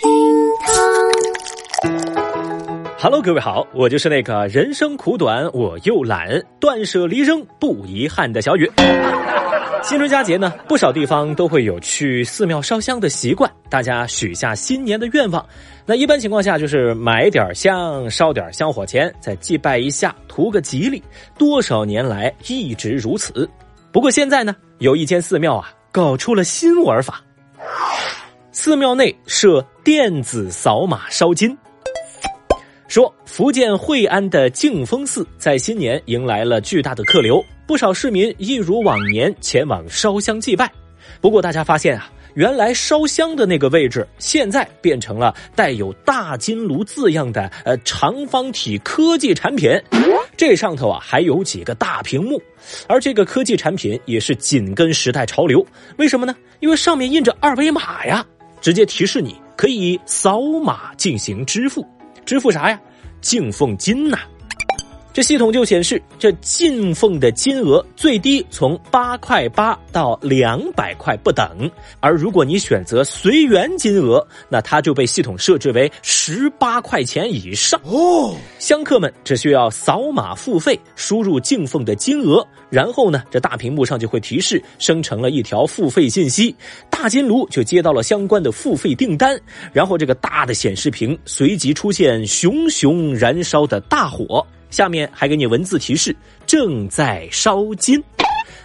厅堂。Hello，各位好，我就是那个人生苦短我又懒，断舍离扔不遗憾的小雨。新春佳节呢，不少地方都会有去寺庙烧香的习惯，大家许下新年的愿望。那一般情况下就是买点香，烧点香火钱，再祭拜一下，图个吉利。多少年来一直如此。不过现在呢，有一间寺庙啊，搞出了新玩法，寺庙内设电子扫码烧金。说福建惠安的净峰寺在新年迎来了巨大的客流，不少市民一如往年前往烧香祭拜。不过大家发现啊，原来烧香的那个位置现在变成了带有“大金炉”字样的呃长方体科技产品，这上头啊还有几个大屏幕，而这个科技产品也是紧跟时代潮流。为什么呢？因为上面印着二维码呀，直接提示你可以扫码进行支付。支付啥呀？敬奉金呐！这系统就显示，这进奉的金额最低从八块八到两百块不等，而如果你选择随缘金额，那它就被系统设置为十八块钱以上。哦，香客们只需要扫码付费，输入敬奉的金额，然后呢，这大屏幕上就会提示生成了一条付费信息，大金炉就接到了相关的付费订单，然后这个大的显示屏随即出现熊熊燃烧的大火。下面还给你文字提示，正在烧金。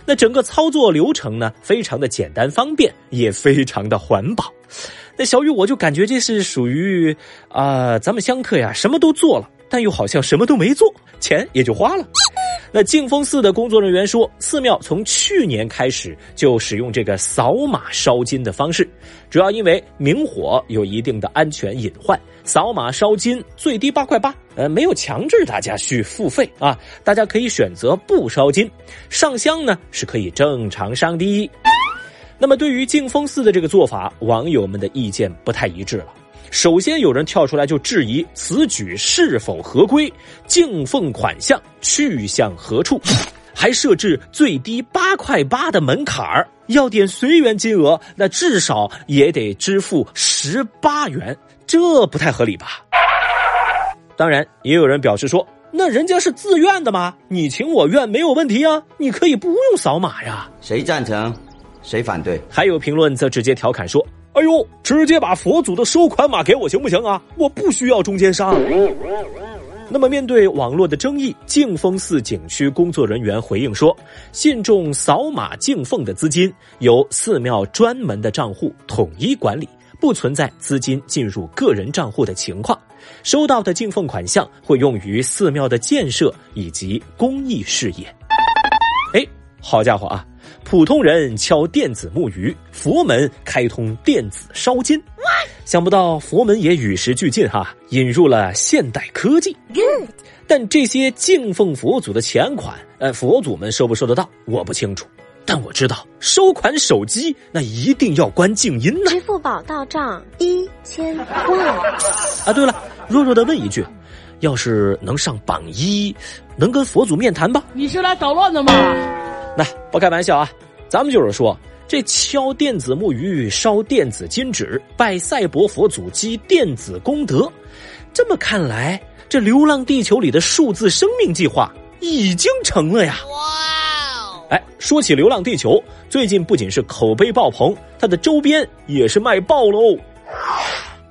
那整个操作流程呢，非常的简单方便，也非常的环保。那小雨我就感觉这是属于啊，咱们香客呀，什么都做了，但又好像什么都没做，钱也就花了。那净峰寺的工作人员说，寺庙从去年开始就使用这个扫码烧金的方式，主要因为明火有一定的安全隐患。扫码烧金最低八块八，呃，没有强制大家去付费啊，大家可以选择不烧金，上香呢是可以正常上的。那么对于净峰寺的这个做法，网友们的意见不太一致了。首先有人跳出来就质疑此举是否合规，敬奉款项去向何处，还设置最低八块八的门槛儿，要点随缘金额，那至少也得支付十八元，这不太合理吧？当然，也有人表示说，那人家是自愿的嘛，你情我愿没有问题啊，你可以不用扫码呀。谁赞成？谁反对？还有评论则直接调侃说：“哎呦，直接把佛祖的收款码给我行不行啊？我不需要中间商。”那么，面对网络的争议，净峰寺景区工作人员回应说：“信众扫码敬奉的资金由寺庙专门的账户统一管理，不存在资金进入个人账户的情况。收到的敬奉款项会用于寺庙的建设以及公益事业。”哎，好家伙啊！普通人敲电子木鱼，佛门开通电子烧金，想不到佛门也与时俱进哈，引入了现代科技。但这些敬奉佛祖的钱款，呃，佛祖们收不收得到，我不清楚。但我知道收款手机那一定要关静音呢。支付宝到账一千万。啊，对了，弱弱的问一句，要是能上榜一，能跟佛祖面谈吧？你是来捣乱的吗？那不开玩笑啊，咱们就是说，这敲电子木鱼、烧电子金纸、拜赛博佛祖积电子功德，这么看来，这《流浪地球》里的数字生命计划已经成了呀！哇哦！哎，说起《流浪地球》，最近不仅是口碑爆棚，它的周边也是卖爆喽。《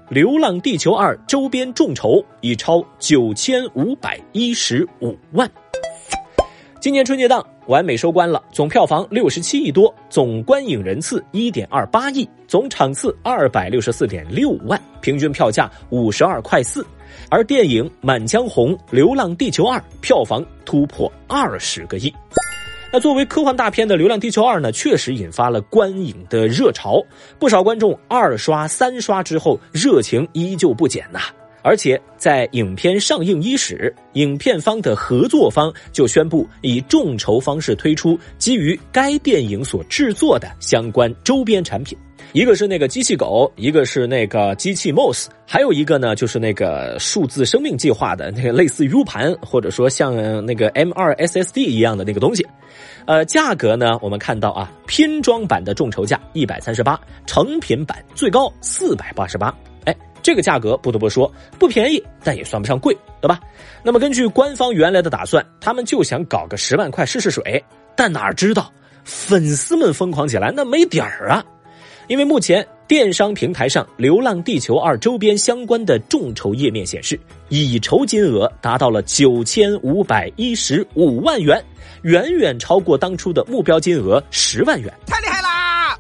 流浪地球二》周边众筹已超九千五百一十五万。今年春节档完美收官了，总票房六十七亿多，总观影人次一点二八亿，总场次二百六十四点六万，平均票价五十二块四。而电影《满江红·流浪地球二》票房突破二十个亿。那作为科幻大片的《流浪地球二》呢，确实引发了观影的热潮，不少观众二刷、三刷之后，热情依旧不减呐。而且在影片上映伊始，影片方的合作方就宣布以众筹方式推出基于该电影所制作的相关周边产品，一个是那个机器狗，一个是那个机器 Mouse，还有一个呢就是那个数字生命计划的那个类似 U 盘，或者说像那个 M2 SSD 一样的那个东西。呃，价格呢我们看到啊，拼装版的众筹价一百三十八，成品版最高四百八十八。这个价格不得不说不便宜，但也算不上贵，对吧？那么根据官方原来的打算，他们就想搞个十万块试试水，但哪知道粉丝们疯狂起来，那没底儿啊！因为目前电商平台上《流浪地球二》周边相关的众筹页面显示，已筹金额达到了九千五百一十五万元，远远超过当初的目标金额十万元，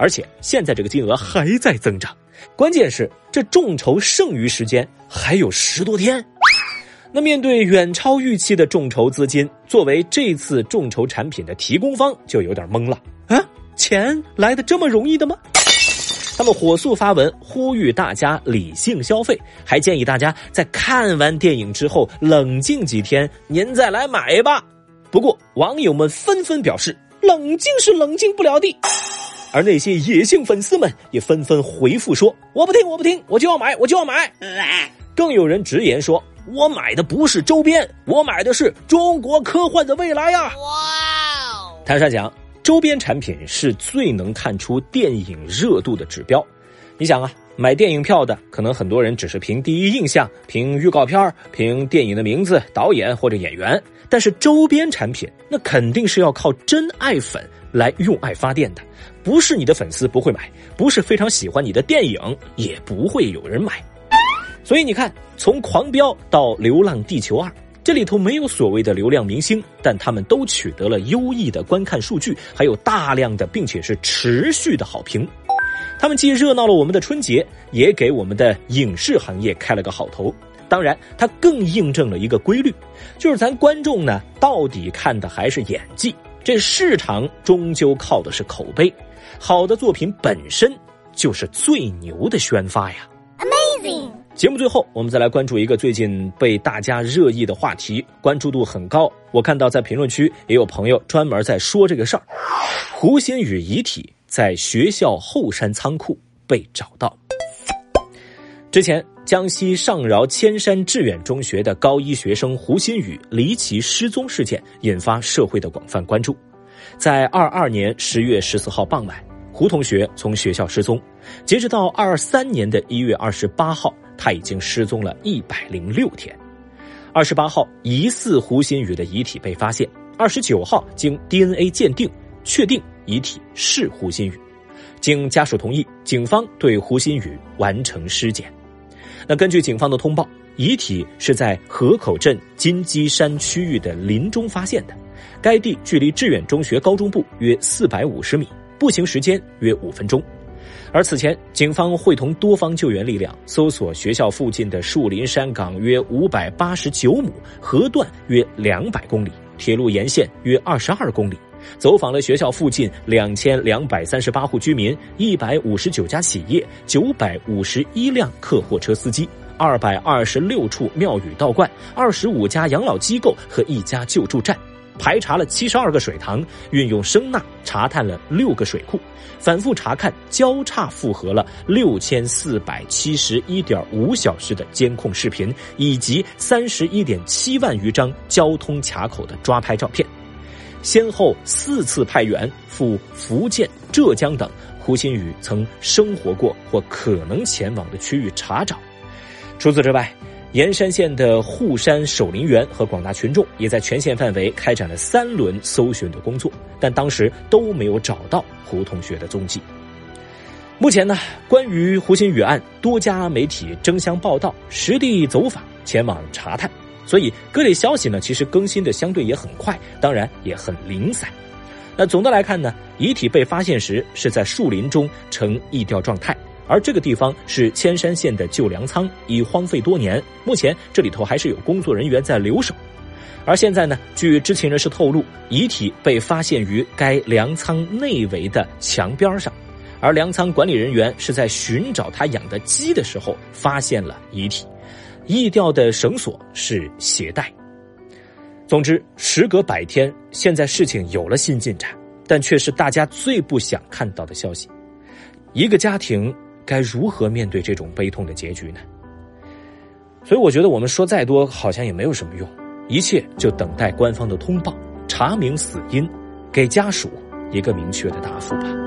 而且现在这个金额还在增长，关键是这众筹剩余时间还有十多天。那面对远超预期的众筹资金，作为这次众筹产品的提供方就有点懵了啊！钱来的这么容易的吗？他们火速发文呼吁大家理性消费，还建议大家在看完电影之后冷静几天，您再来买吧。不过网友们纷纷表示，冷静是冷静不了的。而那些野性粉丝们也纷纷回复说：“我不听，我不听，我就要买，我就要买。”更有人直言说：“我买的不是周边，我买的是中国科幻的未来呀！”哇！坦率讲。周边产品是最能看出电影热度的指标。你想啊，买电影票的可能很多人只是凭第一印象、凭预告片、凭电影的名字、导演或者演员，但是周边产品那肯定是要靠真爱粉来用爱发电的。不是你的粉丝不会买，不是非常喜欢你的电影也不会有人买。所以你看，从《狂飙》到《流浪地球二》。这里头没有所谓的流量明星，但他们都取得了优异的观看数据，还有大量的并且是持续的好评。他们既热闹了我们的春节，也给我们的影视行业开了个好头。当然，它更印证了一个规律，就是咱观众呢，到底看的还是演技，这市场终究靠的是口碑。好的作品本身就是最牛的宣发呀。Amazing！节目最后，我们再来关注一个最近被大家热议的话题，关注度很高。我看到在评论区也有朋友专门在说这个事儿：胡鑫宇遗体在学校后山仓库被找到。之前，江西上饶千山致远中学的高一学生胡鑫宇离奇失踪事件引发社会的广泛关注。在二二年十月十四号傍晚，胡同学从学校失踪，截止到二三年的一月二十八号。他已经失踪了一百零六天，二十八号疑似胡鑫宇的遗体被发现，二十九号经 DNA 鉴定确定遗体是胡鑫宇，经家属同意，警方对胡鑫宇完成尸检。那根据警方的通报，遗体是在河口镇金鸡山区域的林中发现的，该地距离致远中学高中部约四百五十米，步行时间约五分钟。而此前，警方会同多方救援力量，搜索学校附近的树林山岗约五百八十九亩，河段约两百公里，铁路沿线约二十二公里，走访了学校附近两千两百三十八户居民、一百五十九家企业、九百五十一辆客货车司机、二百二十六处庙宇道观、二十五家养老机构和一家救助站。排查了七十二个水塘，运用声呐查探了六个水库，反复查看，交叉复核了六千四百七十一点五小时的监控视频，以及三十一点七万余张交通卡口的抓拍照片，先后四次派员赴福建、浙江等胡鑫宇曾生活过或可能前往的区域查找。除此之外。盐山县的护山守林员和广大群众也在全县范围开展了三轮搜寻的工作，但当时都没有找到胡同学的踪迹。目前呢，关于胡鑫宇案，多家媒体争相报道，实地走访前往查探，所以各类消息呢，其实更新的相对也很快，当然也很零散。那总的来看呢，遗体被发现时是在树林中呈异调状态。而这个地方是千山县的旧粮仓，已荒废多年。目前这里头还是有工作人员在留守。而现在呢，据知情人士透露，遗体被发现于该粮仓内围的墙边上，而粮仓管理人员是在寻找他养的鸡的时候发现了遗体。异调的绳索是鞋带。总之，时隔百天，现在事情有了新进展，但却是大家最不想看到的消息：一个家庭。该如何面对这种悲痛的结局呢？所以我觉得我们说再多好像也没有什么用，一切就等待官方的通报，查明死因，给家属一个明确的答复吧。